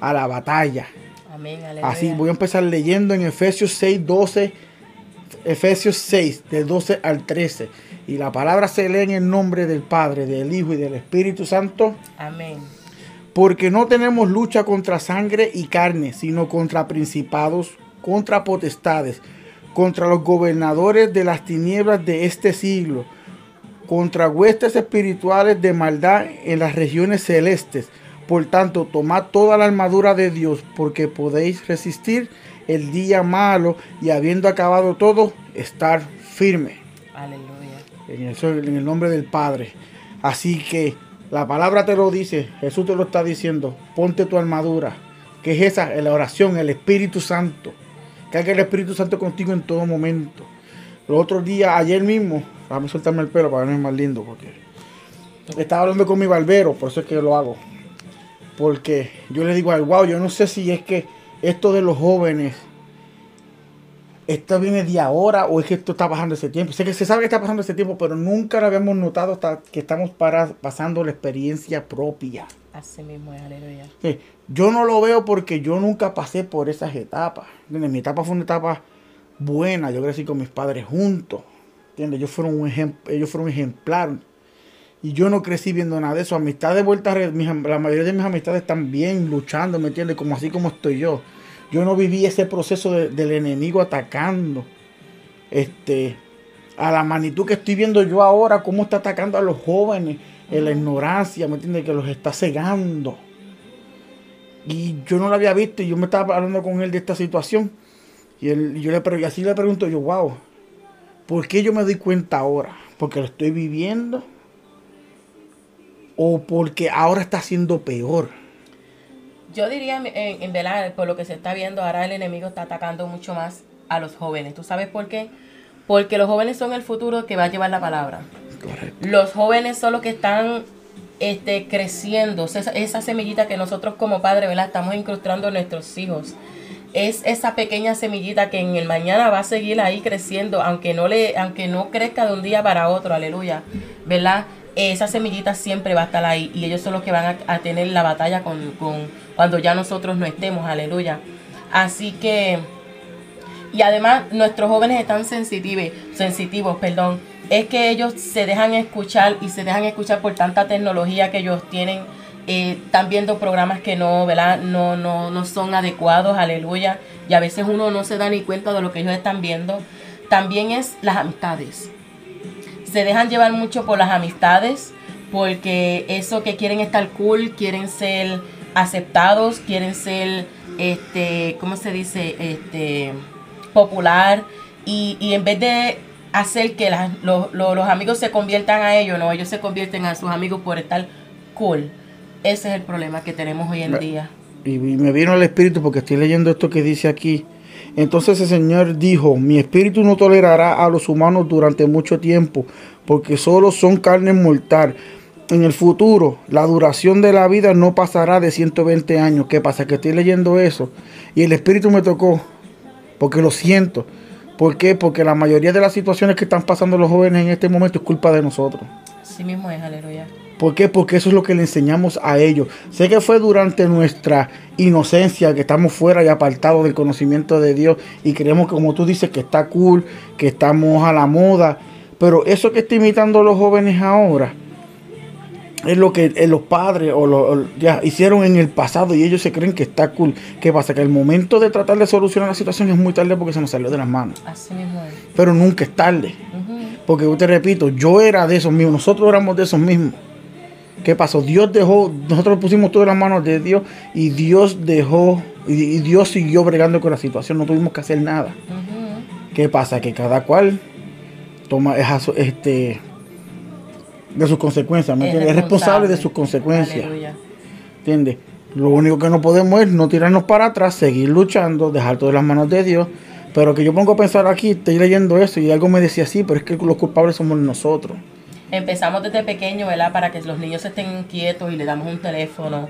a la batalla. Amén. Así voy a empezar leyendo en Efesios 6, 12, Efesios 6, del 12 al 13. Y la palabra se lee en el nombre del Padre, del Hijo y del Espíritu Santo. Amén. Porque no tenemos lucha contra sangre y carne, sino contra principados, contra potestades, contra los gobernadores de las tinieblas de este siglo, contra huestes espirituales de maldad en las regiones celestes. Por tanto, tomad toda la armadura de Dios, porque podéis resistir el día malo y habiendo acabado todo, estar firme. Aleluya. En el, en el nombre del Padre. Así que la palabra te lo dice, Jesús te lo está diciendo, ponte tu armadura, que es esa, la oración, el Espíritu Santo. Que haga el Espíritu Santo contigo en todo momento. Los otros días, ayer mismo, déjame soltarme el pelo para verme más lindo, porque estaba hablando con mi barbero, por eso es que lo hago. Porque yo le digo al wow, yo no sé si es que esto de los jóvenes, esto viene de ahora o es que esto está pasando ese tiempo. Sé que se sabe que está pasando ese tiempo, pero nunca lo habíamos notado hasta que estamos para, pasando la experiencia propia. Así mismo es, aleluya. Sí, Yo no lo veo porque yo nunca pasé por esas etapas. ¿entiendes? Mi etapa fue una etapa buena. Yo crecí con mis padres juntos. ¿entiendes? Ellos fueron un ejemplo, ellos fueron un ejemplar. Y yo no crecí viendo nada de eso. Amistades de vuelta, mis la mayoría de mis amistades están bien luchando, ¿me entiendes? Como así como estoy yo. Yo no viví ese proceso de- del enemigo atacando. Este, a la magnitud que estoy viendo yo ahora, cómo está atacando a los jóvenes, en la ignorancia, ¿me entiendes? Que los está cegando. Y yo no lo había visto y yo me estaba hablando con él de esta situación. Y, él, y yo le, y así le pregunto yo, wow, ¿por qué yo me doy cuenta ahora? ¿Porque lo estoy viviendo? ¿O porque ahora está siendo peor? Yo diría, en, en verdad, por lo que se está viendo, ahora el enemigo está atacando mucho más a los jóvenes. ¿Tú sabes por qué? Porque los jóvenes son el futuro que va a llevar la palabra. Correcto. Los jóvenes son los que están este, creciendo. Esa, esa semillita que nosotros como padres, ¿verdad? Estamos incrustando en nuestros hijos. Es esa pequeña semillita que en el mañana va a seguir ahí creciendo, aunque no le, aunque no crezca de un día para otro, aleluya, ¿verdad? Esa semillita siempre va a estar ahí y ellos son los que van a, tener la batalla con, con cuando ya nosotros no estemos, aleluya. Así que y además nuestros jóvenes están sensitivos, sensitivos, perdón. Es que ellos se dejan escuchar y se dejan escuchar por tanta tecnología que ellos tienen. Eh, están viendo programas que no, ¿verdad? No, no, no son adecuados, aleluya. Y a veces uno no se da ni cuenta de lo que ellos están viendo. También es las amistades. Se dejan llevar mucho por las amistades porque eso que quieren estar cool, quieren ser aceptados, quieren ser, este, ¿cómo se dice? Este, popular y, y en vez de hacer que las- los, los- los amigos se conviertan a ellos, no, ellos se convierten a sus amigos por estar cool. Ese es el problema que tenemos hoy en día. Y y me vino el espíritu porque estoy leyendo esto que dice aquí. Entonces el Señor dijo, mi espíritu no tolerará a los humanos durante mucho tiempo, porque solo son carne mortal. En el futuro, la duración de la vida no pasará de 120 años. ¿Qué pasa? Que estoy leyendo eso y el espíritu me tocó, porque lo siento. ¿Por qué? Porque la mayoría de las situaciones que están pasando los jóvenes en este momento es culpa de nosotros. Así mismo es, aleluya. ¿Por qué? Porque eso es lo que le enseñamos a ellos. Sé que fue durante nuestra inocencia que estamos fuera y apartados del conocimiento de Dios y creemos que como tú dices que está cool, que estamos a la moda, pero eso que está imitando los jóvenes ahora es lo que eh, los padres o, lo- o ya hicieron en el pasado y ellos se creen que está cool. ¿Qué pasa? Que el momento de tratar de solucionar la situación es muy tarde porque se nos salió de las manos. Así mismo. Pero nunca es tarde. Porque yo te repito, yo era de esos mismos, nosotros éramos de esos mismos. ¿Qué pasó? Dios dejó, nosotros pusimos todo en las manos de Dios y Dios dejó, y, Dios siguió bregando con la situación, no tuvimos que hacer nada. ¿Qué pasa? Que cada cual toma este de sus consecuencias, ¿me Es entiendes? Es responsable de sus consecuencias, Aleluya. ¿entiendes? Lo único que no podemos es no tirarnos para atrás, seguir luchando, dejar todo en las manos de Dios. Pero que yo pongo a pensar aquí, estoy leyendo eso y algo me decía así, pero es que los culpables somos nosotros. Empezamos desde pequeño, ¿verdad? Para que los niños estén quietos y le damos un teléfono.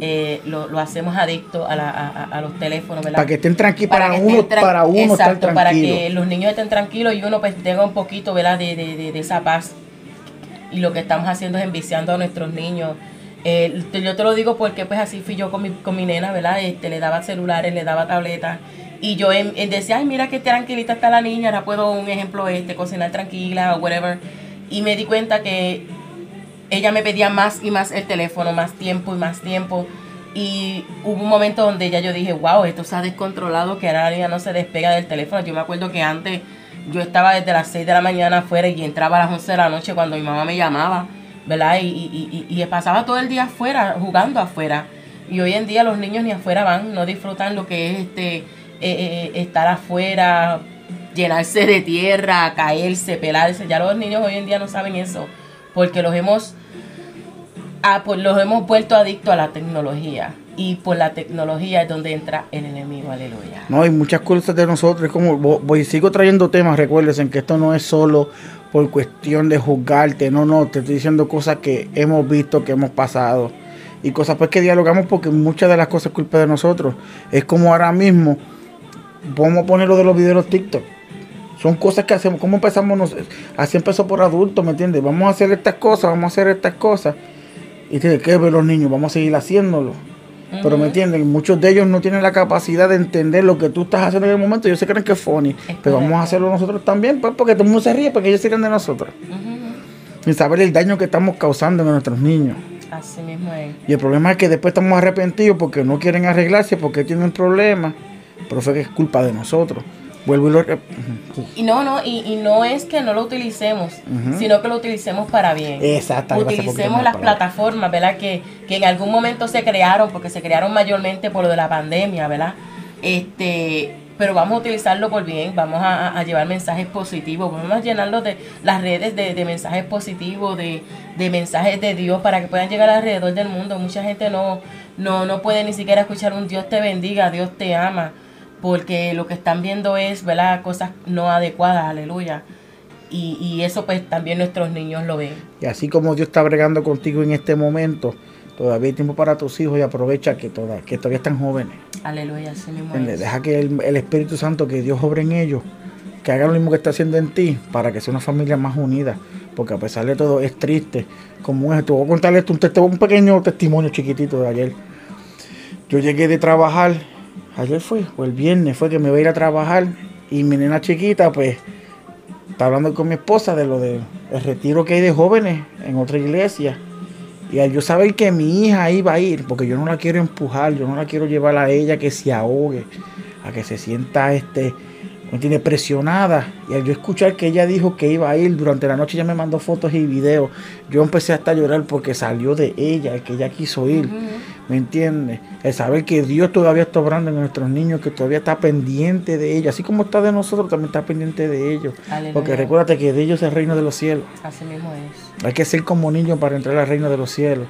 Eh, lo, lo hacemos adicto a, la- a- a- los teléfonos, ¿verdad? Para que estén tranquilos, para, uno, para uno estar exacto, para tranquilo. que los niños estén tranquilos y uno pues tenga un poquito ¿verdad? De, de, de- de esa paz y lo que estamos haciendo es enviciando a nuestros niños Eh, yo te lo digo porque pues así fui yo con mi, con mi nena, ¿verdad? Este, le daba celulares, le daba tabletas. Y yo en, decía, ay, mira qué tranquilita está la niña, ahora puedo, un ejemplo, este, cocinar tranquila o whatever. Y me di cuenta que ella me pedía más y más el teléfono, más tiempo y más tiempo. Y hubo un momento donde ya yo dije, wow, esto se ha descontrolado, que ahora niña no se despega del teléfono. Yo me acuerdo que antes yo estaba desde las 6 de la mañana afuera y entraba a las 11 de la noche cuando mi mamá me llamaba, ¿verdad? Y, y, y, y pasaba todo el día afuera, jugando afuera. Y hoy en día los niños ni afuera van, no disfrutan lo que es este eh, eh, estar afuera, llenarse de tierra, caerse, pelarse. Ya los niños hoy en día no saben eso, porque los hemos ah, pues los hemos vuelto adictos a la tecnología. Y por la tecnología es donde entra el enemigo, aleluya. No, hay muchas cosas de nosotros, como voy, sigo trayendo temas, recuerden que esto no es solo por cuestión de juzgarte, no, no, te estoy diciendo cosas que hemos visto, que hemos pasado y cosas pues que dialogamos porque muchas de las cosas es culpa de nosotros. Es como ahora mismo, vamos a poner lo de los videos TikTok. Son cosas que hacemos, ¿cómo empezamos? Así empezó por adultos, ¿me entiendes? Vamos a hacer estas cosas, vamos a hacer estas cosas. Y tiene que ver los niños, vamos a seguir haciéndolo. Pero me entienden, muchos de ellos no tienen la capacidad de entender lo que tú estás haciendo en el momento. Ellos se creen que es funny. pero vamos a hacerlo nosotros también, pues, porque todo el mundo se ríe, porque ellos se ríen de nosotros. Sin saber el daño que estamos causando en nuestros niños. Así mismo es. Y el problema es que después estamos arrepentidos porque no quieren arreglarse, porque tienen problemas. Pero fue que es culpa de nosotros. Vuelvo y lo... Y no, no, y, no es que no lo utilicemos, sino que lo utilicemos para bien. Exactamente. Utilicemos las plataformas, ¿verdad? Que, que en algún momento se crearon, porque se crearon mayormente por lo de la pandemia, ¿verdad? Este, pero vamos a utilizarlo por bien, vamos a, llevar mensajes positivos, vamos a llenarlo de las redes de, mensajes positivos, de, de, mensajes de Dios para que puedan llegar alrededor del mundo. Mucha gente no, no, no puede ni siquiera escuchar un Dios te bendiga, Dios te ama porque lo que están viendo es, ¿verdad? Cosas no adecuadas, aleluya. Y, y eso pues también nuestros niños lo ven. Y así como Dios está bregando contigo en este momento, todavía hay tiempo para tus hijos y aprovecha que, toda, que todavía están jóvenes. Aleluya, así mismo Deja que el, Espíritu Santo, que Dios obre en ellos, que haga lo mismo que está haciendo en ti, para que sea una familia más unida. Porque a pesar de todo es triste. Como es, te voy a contarle esto, un, un pequeño testimonio chiquitito de ayer. Yo llegué de trabajar ayer fue, o el viernes fue que me voy a ir a trabajar y mi nena chiquita, pues, está hablando con mi esposa de lo del retiro que hay de jóvenes en otra iglesia. Y al yo saber que mi hija iba a ir, porque yo no la quiero empujar, yo no la quiero llevar a ella que se ahogue, a que se sienta este, me tiene presionada. Y al yo escuchar que ella dijo que iba a ir durante la noche, ya me mandó fotos y videos. Yo empecé hasta a llorar porque salió de ella, que ella quiso ir. ¿Me entiendes? El saber que Dios todavía está obrando en nuestros niños, que todavía está pendiente de ellos. Así como está de nosotros, también está pendiente de ellos. Porque recuérdate que de ellos es el reino de los cielos. Así mismo es. Hay que ser como niños para entrar al reino de los cielos.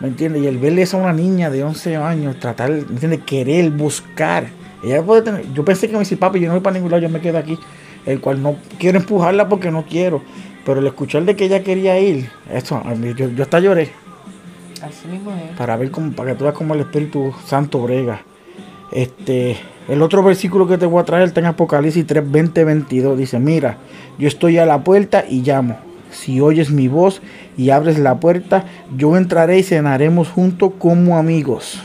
¿Me entiendes? Y el verle a una niña de 11 años, tratar, ¿me entiendes? Querer, buscar. Ella puede tener. Yo pensé que me decía, papi, yo no voy para ningún lado, yo me quedo aquí. El cual no quiero empujarla porque no quiero. Pero el escuchar de que ella quería ir, eso, yo, yo hasta lloré. Así. Para ver cómo, para que tú veas cómo el Espíritu Santo brega. Este, el otro versículo que te voy a traer está en Apocalipsis 3, 20, 22. Dice, mira, yo estoy a la puerta y llamo. Si oyes mi voz y abres la puerta, yo entraré y cenaremos juntos como amigos.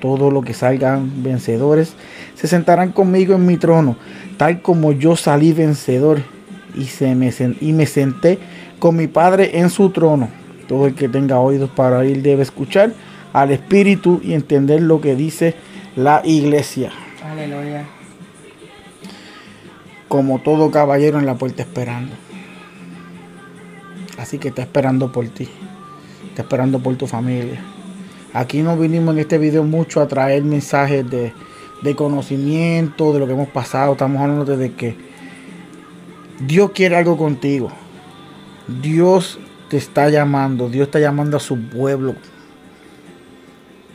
Todos los que salgan vencedores se sentarán conmigo en mi trono, tal como yo salí vencedor y, se me, y me senté con mi Padre en su trono. Todo el que tenga oídos para oír debe escuchar al Espíritu y entender lo que dice la iglesia. Aleluya. Como todo caballero en la puerta esperando. Así que está esperando por ti. Está esperando por tu familia. Aquí no vinimos en este video mucho a traer mensajes de, de conocimiento, de lo que hemos pasado. Estamos hablando de que Dios quiere algo contigo. Dios te está llamando, Dios está llamando a su pueblo.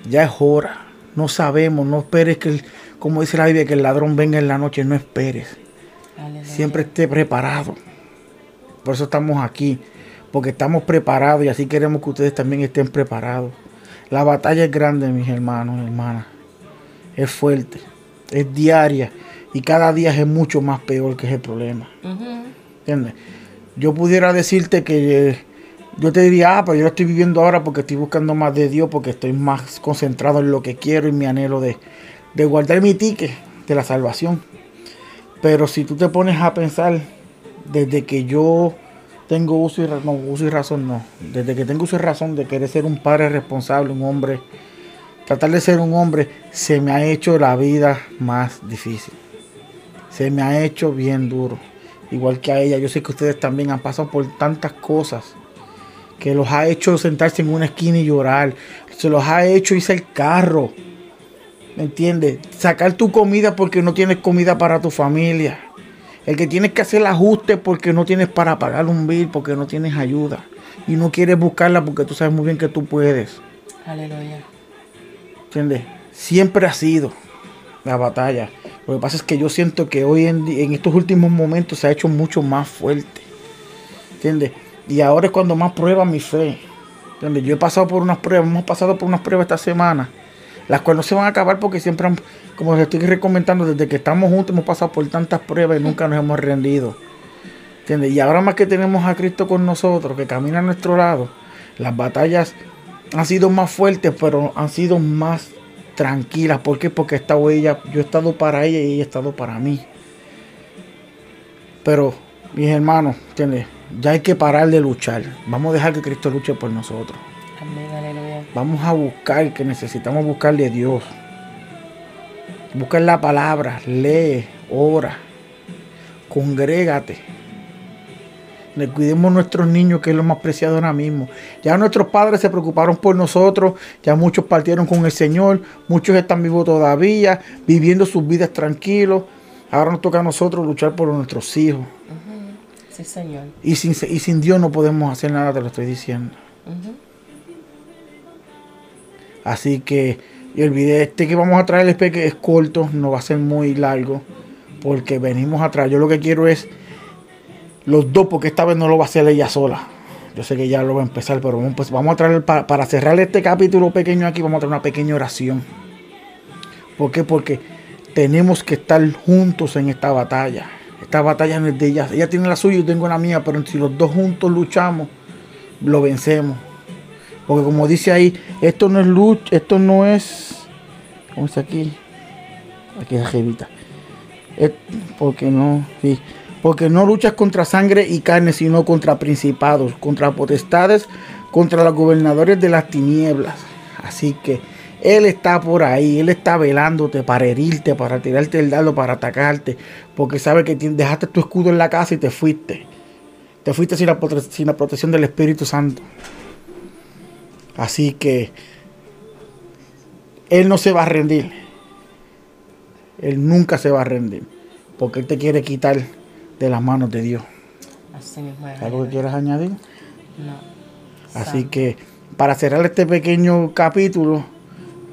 Ya es hora. No sabemos, no esperes que, como dice la Biblia, que el ladrón venga en la noche, no esperes. Siempre esté preparado. Por eso estamos aquí, porque estamos preparados y así queremos que ustedes también estén preparados. La batalla es grande, mis hermanos y hermanas. Es fuerte, es diaria y cada día es mucho más peor que ese problema. ¿Entiendes? Yo pudiera decirte que yo te diría, ah, pero yo lo estoy viviendo ahora porque estoy buscando más de Dios, porque estoy más concentrado en lo que quiero y mi anhelo de, guardar mi ticket de la salvación. Pero si tú te pones a pensar, desde que yo tengo uso y, no, uso y razón, no. Desde que tengo uso y razón de querer ser un padre responsable, un hombre, tratar de ser un hombre, se me ha hecho la vida más difícil. Se me ha hecho bien duro. Igual que a ella, yo sé que ustedes también han pasado por tantas cosas que los ha hecho sentarse en una esquina y llorar. Se los ha hecho irse al carro. ¿Me entiendes? Sacar tu comida porque no tienes comida para tu familia. El que tienes que hacer el ajuste porque no tienes para pagar un bill, porque no tienes ayuda. Y no quieres buscarla porque tú sabes muy bien que tú puedes. Aleluya. ¿Entiendes? Siempre ha sido la batalla. Lo que pasa es que yo siento que hoy en, en estos últimos momentos se ha hecho mucho más fuerte. ¿Entiendes? Y ahora es cuando más prueba mi fe. Yo he pasado por unas pruebas, hemos pasado por unas pruebas esta semana, las cuales no se van a acabar porque siempre, han, como les estoy recomendando, desde que estamos juntos hemos pasado por tantas pruebas y nunca nos hemos rendido. ¿Entiendes? Y ahora más que tenemos a Cristo con nosotros, que camina a nuestro lado, las batallas han sido más fuertes, pero han sido más tranquilas. ¿Por qué? Porque esta ella, yo he estado para ella y ella ha estado para mí. Pero, mis hermanos, ¿entiendes? Ya hay que parar de luchar. Vamos a dejar que Cristo luche por nosotros. Amén, aleluya. Vamos a buscar, que necesitamos buscarle a Dios. Busca la palabra, lee, ora, congrégate. Le cuidemos a nuestros niños, que es lo más preciado ahora mismo. Ya nuestros padres se preocuparon por nosotros, ya muchos partieron con el Señor, muchos están vivos todavía, viviendo sus vidas tranquilos. Ahora nos toca a nosotros luchar por nuestros hijos. Sí, Señor. Y sin, y sin Dios no podemos hacer nada, te lo estoy diciendo. Así que y el video este que vamos a traer es, que es corto, no va a ser muy largo, porque venimos atrás. Yo lo que quiero es los dos, porque esta vez no lo va a hacer ella sola. Yo sé que ya lo va a empezar, pero vamos, pues, vamos a traer, para, para cerrar este capítulo pequeño aquí, vamos a traer una pequeña oración. ¿Por qué? Porque tenemos que estar juntos en esta batalla. Esta batalla no es de ella. Ella tiene la suya y yo tengo la mía, pero si los dos juntos luchamos, lo vencemos. Porque como dice ahí, esto no es lucha, esto no es. ¿Cómo está aquí? Aquí es jevita. porque no, sí. Porque no luchas contra sangre y carne, sino contra principados, contra potestades, contra los gobernadores de las tinieblas. Así que Él está por ahí, Él está velándote para herirte, para tirarte el dardo, para atacarte. Porque sabe que dejaste tu escudo en la casa y te fuiste. Te fuiste sin la, sin la protección del Espíritu Santo. Así que Él no se va a rendir. Él nunca se va a rendir. Porque Él te quiere quitar de las manos de Dios. Así mismo es. ¿Algo que quieras añadir? No. Así que para cerrar este pequeño capítulo,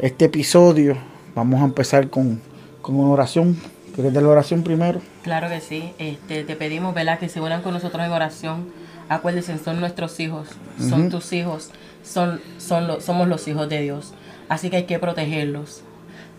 este episodio, vamos a empezar con, con una oración. ¿Quieres dar la oración primero? Claro que sí. Este, te pedimos, ¿verdad? Que se unan con nosotros en oración. Acuérdense, son nuestros hijos, son tus hijos, son, son lo- somos los hijos de Dios. Así que hay que protegerlos.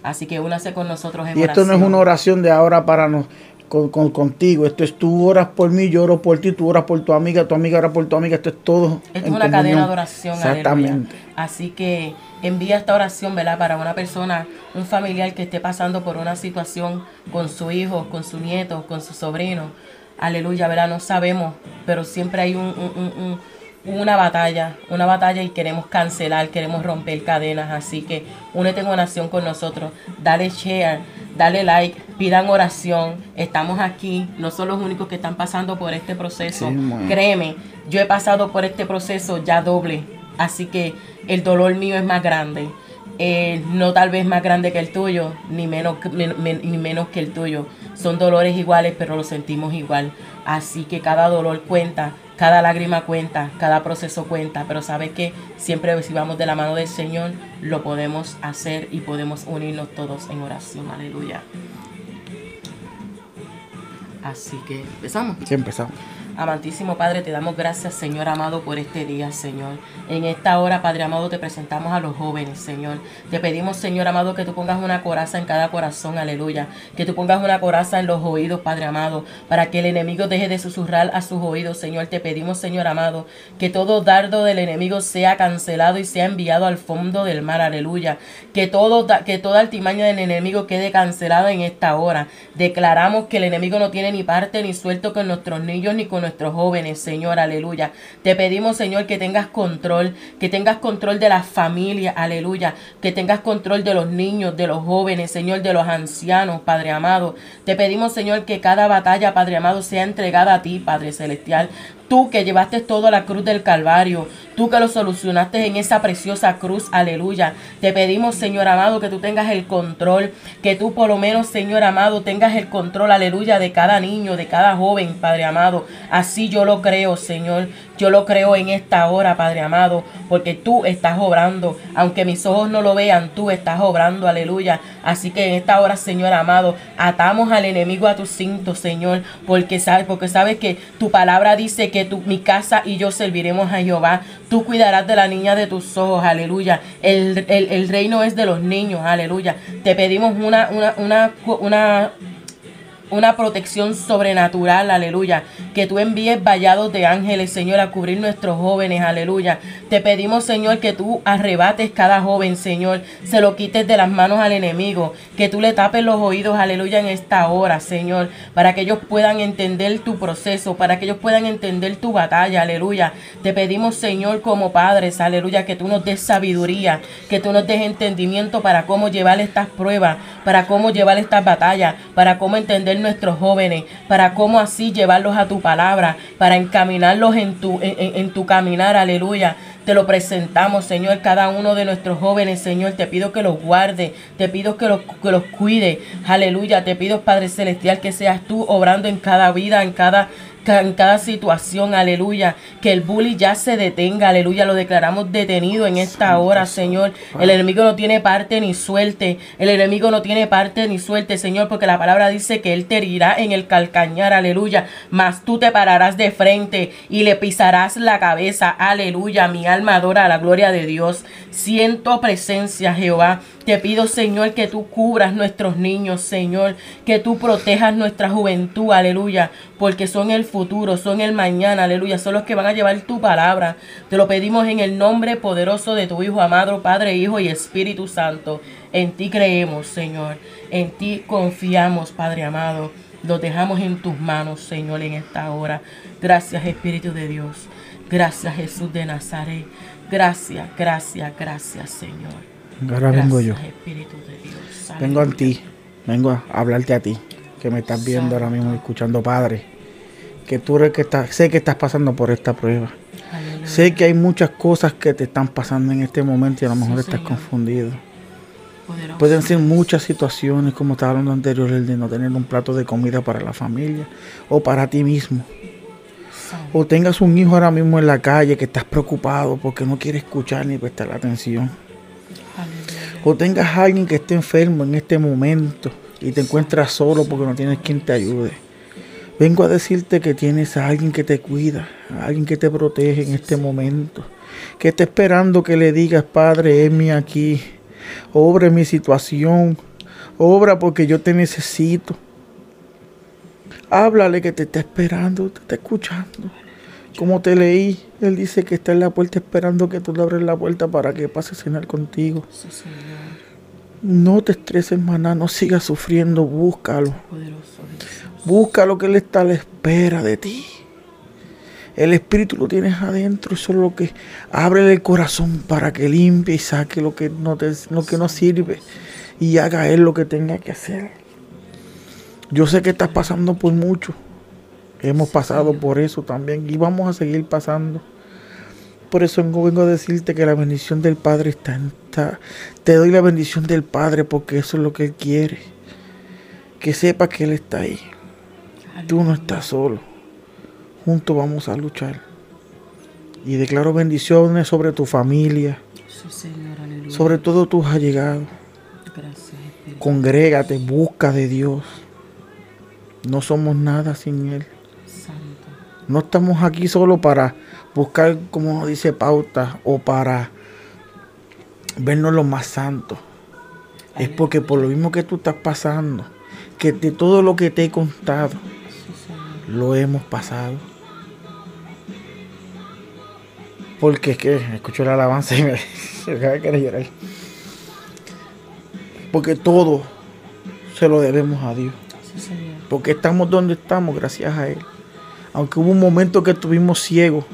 Así que únase con nosotros en Y esto oración. no es una oración de ahora para nos, con, con- contigo. Esto es tú oras por mí, yo oro por ti, tú oras por tu amiga, tu amiga ora por tu amiga. Esto es todo. Esto es una comunión. cadena de oración. Exactamente. aleluya. Así que envía esta oración, ¿verdad? Para una persona, un familiar que esté pasando por una situación con su hijo, con su nieto, con su sobrino. Aleluya, ¿verdad? No sabemos, pero siempre hay un, un- un- un- una batalla, una batalla y queremos cancelar, queremos romper cadenas. Así que únete en oración con nosotros. Dale share, dale like, pidan oración. Estamos aquí, no son los únicos que están pasando por este proceso. Sí. Créeme, yo he pasado por este proceso ya doble, así que el dolor mío es más grande. No tal vez más grande que el tuyo, ni menos, ni menos que el tuyo. Son dolores iguales, pero los sentimos igual. Así que cada dolor cuenta, cada lágrima cuenta, cada proceso cuenta. Pero sabes que siempre si vamos de la mano del Señor, lo podemos hacer y podemos unirnos todos en oración. Aleluya. Así que empezamos. Sí, empezamos. Amantísimo Padre, te damos gracias, Señor amado, por este día, Señor. En esta hora, Padre amado, te presentamos a los jóvenes, Señor. Te pedimos, Señor amado, que tú pongas una coraza en cada corazón, aleluya. Que tú pongas una coraza en los oídos, Padre amado, para que el enemigo deje de susurrar a sus oídos, Señor. Te pedimos, Señor amado, que todo dardo del enemigo sea cancelado y sea enviado al fondo del mar, aleluya. Que, todo, que toda altimaña del enemigo quede cancelada en esta hora. Declaramos que el enemigo no tiene ni parte ni suelto con nuestros niños ni con nuestros jóvenes, Señor, aleluya. Te pedimos, Señor, que tengas control, que tengas control de la familia, aleluya. Que tengas control de los niños, de los jóvenes, Señor, de los ancianos, Padre amado. Te pedimos, Señor, que cada batalla, Padre amado, sea entregada a ti, Padre celestial. Tú que llevaste todo a la cruz del Calvario, tú que lo solucionaste en esa preciosa cruz, aleluya. Te pedimos, Señor amado, que tú tengas el control, que tú por lo menos, Señor amado, tengas el control, aleluya, de cada niño, de cada joven, Padre amado. Así yo lo creo, Señor. Yo lo creo en esta hora, Padre amado, porque tú estás obrando. Aunque mis ojos no lo vean, tú estás obrando, aleluya. Así que en esta hora, Señor amado, atamos al enemigo a tu cinto, Señor, porque sabes, porque sabes que tu palabra dice que tu, mi casa y yo serviremos a Jehová. Tú cuidarás de la niña de tus ojos, aleluya. El, el, reino es de los niños, aleluya. Te pedimos una, una, una, una una protección sobrenatural, aleluya. Que tú envíes vallados de ángeles, Señor, a cubrir nuestros jóvenes, aleluya. Te pedimos, Señor, que tú arrebates cada joven, Señor, se lo quites de las manos al enemigo, que tú le tapes los oídos, aleluya, en esta hora, Señor, para que ellos puedan entender tu proceso, para que ellos puedan entender tu batalla, aleluya. Te pedimos, Señor, como padres, aleluya, que tú nos des sabiduría, que tú nos des entendimiento para cómo llevar estas pruebas, para cómo llevar estas batallas, para cómo entender nuestros jóvenes, para cómo así llevarlos a tu palabra, para encaminarlos en tu, en, tu caminar, aleluya. Te lo presentamos, Señor, cada uno de nuestros jóvenes, Señor. Te pido que los guarde, te pido que los, que los cuide. Aleluya. Te pido, Padre Celestial, que seas tú obrando en cada vida, en cada en cada situación, aleluya, que el bully ya se detenga, aleluya, lo declaramos detenido en esta hora, Señor. El enemigo no tiene parte ni suerte, el enemigo no tiene parte ni suerte, Señor, porque la palabra dice que él te herirá en el calcañar, aleluya, mas tú te pararás de frente y le pisarás la cabeza, aleluya, mi alma adora la gloria de Dios. Siento presencia, Jehová. Te pido, Señor, que tú cubras nuestros niños, Señor, que tú protejas nuestra juventud, aleluya, porque son el futuro, son el mañana, aleluya, son los que van a llevar tu palabra. Te lo pedimos en el nombre poderoso de tu Hijo amado, Padre, Hijo y Espíritu Santo. En ti creemos, Señor, en ti confiamos, Padre amado. Lo dejamos en tus manos, Señor, en esta hora. Gracias, Espíritu de Dios. Gracias, Jesús de Nazaret. Gracias, gracias, gracias, Señor. Ahora vengo yo. Vengo a ti, vengo a hablarte a ti, que me estás viendo ahora mismo, escuchando, Padre. Que tú eres que estás, sé que estás pasando por esta prueba. Sé que hay muchas cosas que te están pasando en este momento y a lo mejor estás confundido. Pueden ser muchas situaciones, como estaba hablando anterior, el de no tener un plato de comida para la familia o para ti mismo. O tengas un hijo ahora mismo en la calle que estás preocupado porque no quiere escuchar ni prestar atención o tengas a alguien que esté enfermo en este momento y te encuentras solo porque no tienes quien te ayude. Vengo a decirte que tienes a alguien que te cuida, a alguien que te protege en este momento, que está esperando que le digas, Padre, mi aquí, obra mi situación, obra porque yo te necesito. Háblale que te está esperando, te está escuchando. Como te leí, él dice que está en la puerta esperando que tú le abres la puerta para que pase a cenar contigo. No te estreses, maná, no sigas sufriendo, búscalo. Búscalo que Él está a la espera de ti. El Espíritu lo tienes adentro, eso es lo que abre el corazón para que limpie y saque lo que no, te, lo que no sirve y haga Él lo que tenga que hacer. Yo sé que estás pasando por mucho. Hemos pasado por eso también y vamos a seguir pasando. Por eso vengo, a decirte que la bendición del Padre está en... te doy la bendición del Padre porque eso es lo que Él quiere. Que sepa que Él está ahí. Tú no estás solo. Juntos vamos a luchar. Y declaro bendiciones sobre tu familia. sobre todo tus allegados. Congrégate, busca de Dios. No somos nada sin Él. No estamos aquí solo para buscar, como dice pauta, o para vernos lo más santos. Es porque por lo mismo que tú estás pasando, que de todo lo que te he contado, lo hemos pasado. Porque es que escucho la alabanza y me, me querer llorar. Porque todo se lo debemos a Dios. Porque estamos donde estamos gracias a Él. Aunque hubo un momento que estuvimos ciegos.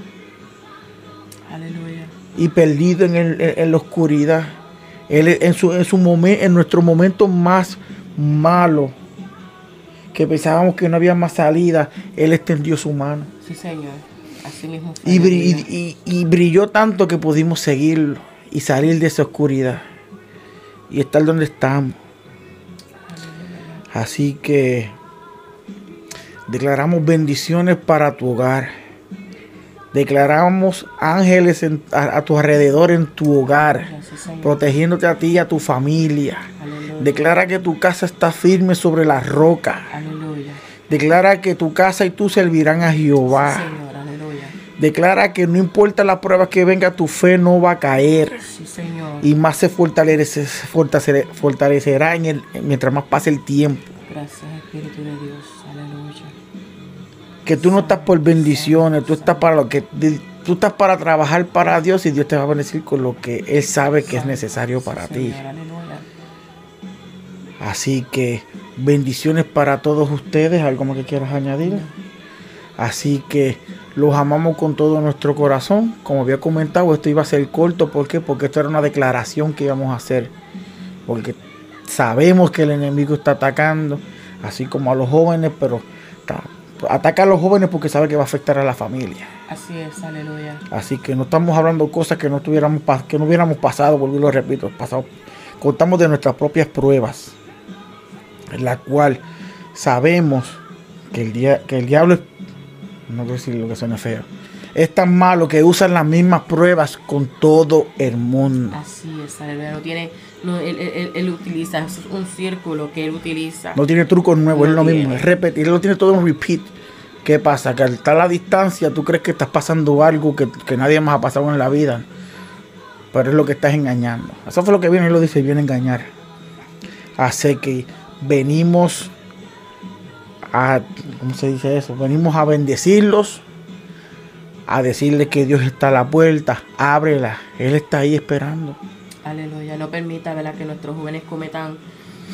Y perdidos en, la oscuridad. Él en su, en su momento, en nuestro momento más malo, que pensábamos que no había más salida, Él extendió su mano. Sí, Señor. Así mismo y, y, brilló tanto que pudimos seguirlo y salir de esa oscuridad y estar donde estamos. Así que declaramos bendiciones para tu hogar. Declaramos ángeles a, tu alrededor en tu hogar, protegiéndote a ti y a tu familia. Declara que tu casa está firme sobre la roca. Declara que tu casa y tú servirán a Jehová. Declara que no importa las pruebas que venga, tu fe no va a caer. Y más se fortalece, fortalecerá en el, mientras más pase el tiempo. Gracias, Espíritu de Dios. Que tú no estás por bendiciones, tú estás para lo que tú estás para trabajar para Dios y Dios te va a bendecir con lo que Él sabe que es necesario para ti. Así que bendiciones para todos ustedes. ¿Algo más que quieras añadir? Así que los amamos con todo nuestro corazón. Como había comentado, esto iba a ser corto. ¿Por qué? Porque esto era una declaración que íbamos a hacer. Porque sabemos que el enemigo está atacando, así como a los jóvenes, pero ataca a los jóvenes porque sabe que va a afectar a la familia. Así es, aleluya. Así que no estamos hablando cosas que no tuviéramos que no hubiéramos pasado, volví lo repito, pasado. Contamos de nuestras propias pruebas, en la cual sabemos que el, día, que el diablo es no quiero decir lo que suena feo. Es tan malo que usan las mismas pruebas con todo el mundo. Así es, no tiene, no, él, utiliza un círculo que él utiliza. No tiene trucos nuevos, es lo mismo, es repetir, él lo tiene todo en repeat. ¿Qué pasa? Que al estar a la distancia tú crees que estás pasando algo que, nadie más ha pasado en la vida. Pero es lo que estás engañando. Eso fue lo que viene y lo dice, viene a engañar. Así que venimos a, ¿cómo se dice eso? Venimos a bendecirlos, a decirle que Dios está a la puerta, ábrela, Él está ahí esperando. Aleluya, no permita ¿verdad? que nuestros jóvenes cometan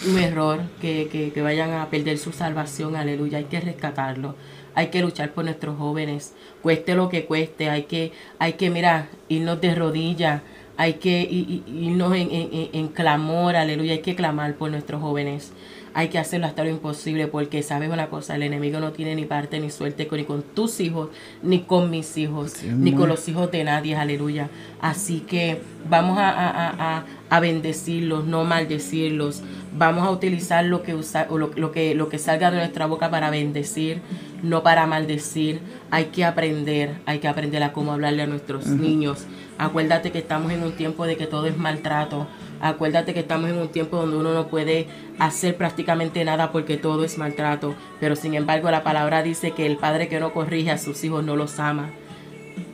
un error, que, que, vayan a perder su salvación, aleluya, hay que rescatarlo. Hay que luchar por nuestros jóvenes, cueste lo que cueste, hay que, hay que, mira, irnos de rodillas, hay que irnos en, en, en clamor, aleluya, hay que clamar por nuestros jóvenes hay que hacerlo hasta lo imposible porque sabes una cosa, el enemigo no tiene ni parte ni suerte con, ni con tus hijos, ni con mis hijos, ni con los hijos de nadie, aleluya. Así que vamos a, bendecirlos, no maldecirlos. Vamos a utilizar lo que, usa, o lo, que, lo que salga de nuestra boca para bendecir, no para maldecir. Hay que aprender, hay que aprender a cómo hablarle a nuestros niños. Acuérdate que estamos en un tiempo de que todo es maltrato. Acuérdate que estamos en un tiempo donde uno no puede hacer prácticamente nada porque todo es maltrato. Pero sin embargo la palabra dice que el padre que no corrige a sus hijos no los ama.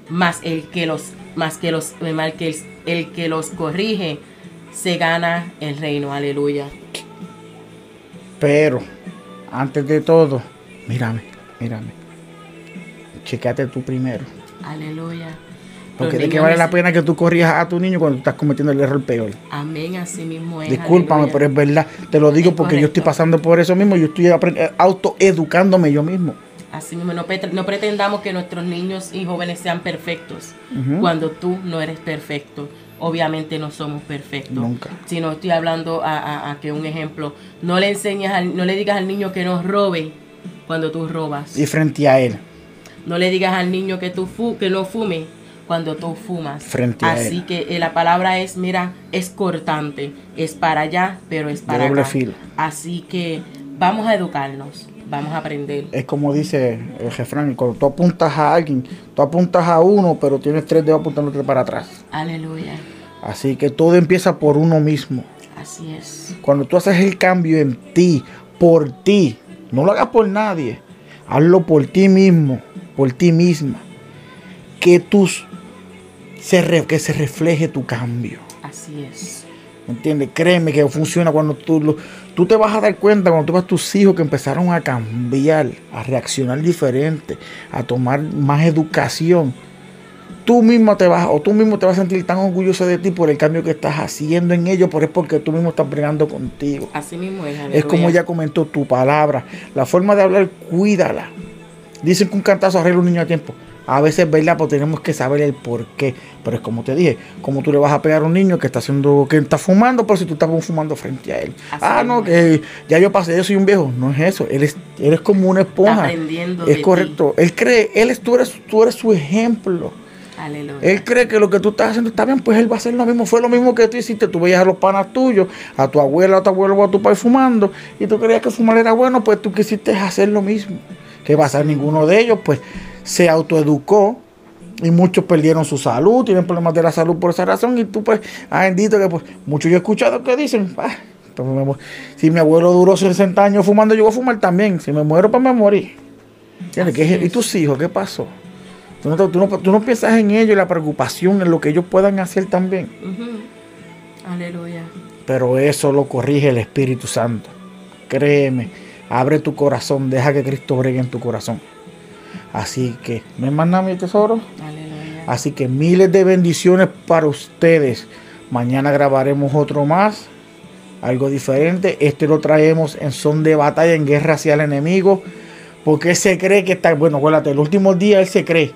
Más el que los, más que los, mal que el, que los corrige se gana el reino. Aleluya. Pero, antes de todo, mírame, mírame. Checate tú primero. Aleluya. Porque de que vale la pena que tú corrijas a tu niño cuando estás cometiendo el error peor. Amén, así mismo es. Discúlpame, pero es verdad. Te lo digo porque yo estoy pasando por eso mismo. Yo estoy eh, autoeducándome yo mismo. Así mismo, no, pretendamos que nuestros niños y jóvenes sean perfectos cuando tú no eres perfecto. Obviamente no somos perfectos. Nunca. Si no estoy hablando a, que un ejemplo, no le enseñas, no le digas al niño que no robe cuando tú robas. Y frente a él. No le digas al niño que, tú que no fume cuando tú fumas. Frente Así que eh, la palabra es, mira, es cortante, es para allá, pero es para doble Filo. Así que vamos a educarnos, vamos a aprender. Es como dice el jefrán, cuando tú apuntas a alguien, tú apuntas a uno, pero tienes tres dedos apuntándote para atrás. Aleluya. Así que todo empieza por uno mismo. Así es. Cuando tú haces el cambio en ti, por ti, no lo hagas por nadie, hazlo por ti mismo por ti misma, que, tus, se, que se refleje tu cambio. Así es. ¿Entiendes? Créeme que funciona cuando tú, lo, tú te vas a dar cuenta cuando tú ves a tus hijos que empezaron a cambiar, a reaccionar diferente, a tomar más educación. Tú mismo te vas, o tú mismo te vas a sentir tan orgulloso de ti por el cambio que estás haciendo en ellos, por es porque tú mismo estás bregando contigo. Así mismo es. Es como ya comentó tu palabra. La forma de hablar, cuídala. Dicen que un cantazo arregla un niño a tiempo. A veces, ¿verdad? Pues tenemos que saber el por qué. Pero es como te dije, como tú le vas a pegar a un niño que está haciendo, que está fumando, pero si tú estás fumando frente a él. ah, no, que ya yo pasé, yo soy un viejo. No es eso. Él es, eres como una esponja. es correcto. Él cree, él es, tú eres, tú eres su ejemplo. Aleluya. Él cree que lo que tú estás haciendo está bien, pues él va a hacer lo mismo. Fue lo mismo que tú hiciste. Tú veías a los panas tuyos, a tu abuela, a tu abuelo o a tu padre fumando, y tú creías que fumar era bueno, pues tú quisiste hacer lo mismo. ¿Qué va a ser ninguno de ellos? Pues se autoeducó y muchos perdieron su salud, tienen problemas de la salud por esa razón y tú pues, ah, bendito que pues, muchos yo he escuchado que dicen, ah, pues, si mi abuelo duró 60 años fumando, yo voy a fumar también, si me muero pues me morí. ¿Y tus hijos qué pasó? Tú no, piensas en ellos, la preocupación, en lo que ellos puedan hacer también. Aleluya. Pero eso lo corrige el Espíritu Santo. Créeme, abre tu corazón, deja que Cristo bregue en tu corazón. Así que, no hay más nada, mi tesoro. Así que miles de bendiciones para ustedes. Mañana grabaremos otro más, algo diferente. Este lo traemos en son de batalla, en guerra hacia el enemigo. Porque él se cree que está, bueno, acuérdate, el último día él se cree.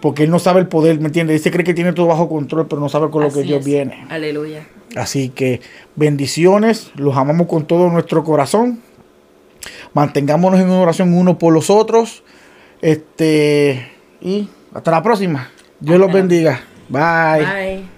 Porque él no sabe el poder, ¿me entiendes? Él se cree que tiene todo bajo control, pero no sabe con lo que Dios viene. Aleluya. Así que bendiciones, los amamos con todo nuestro corazón. Mantengámonos en oración uno por los otros. Este, y hasta la próxima. Dios los bendiga. Bye. Bye.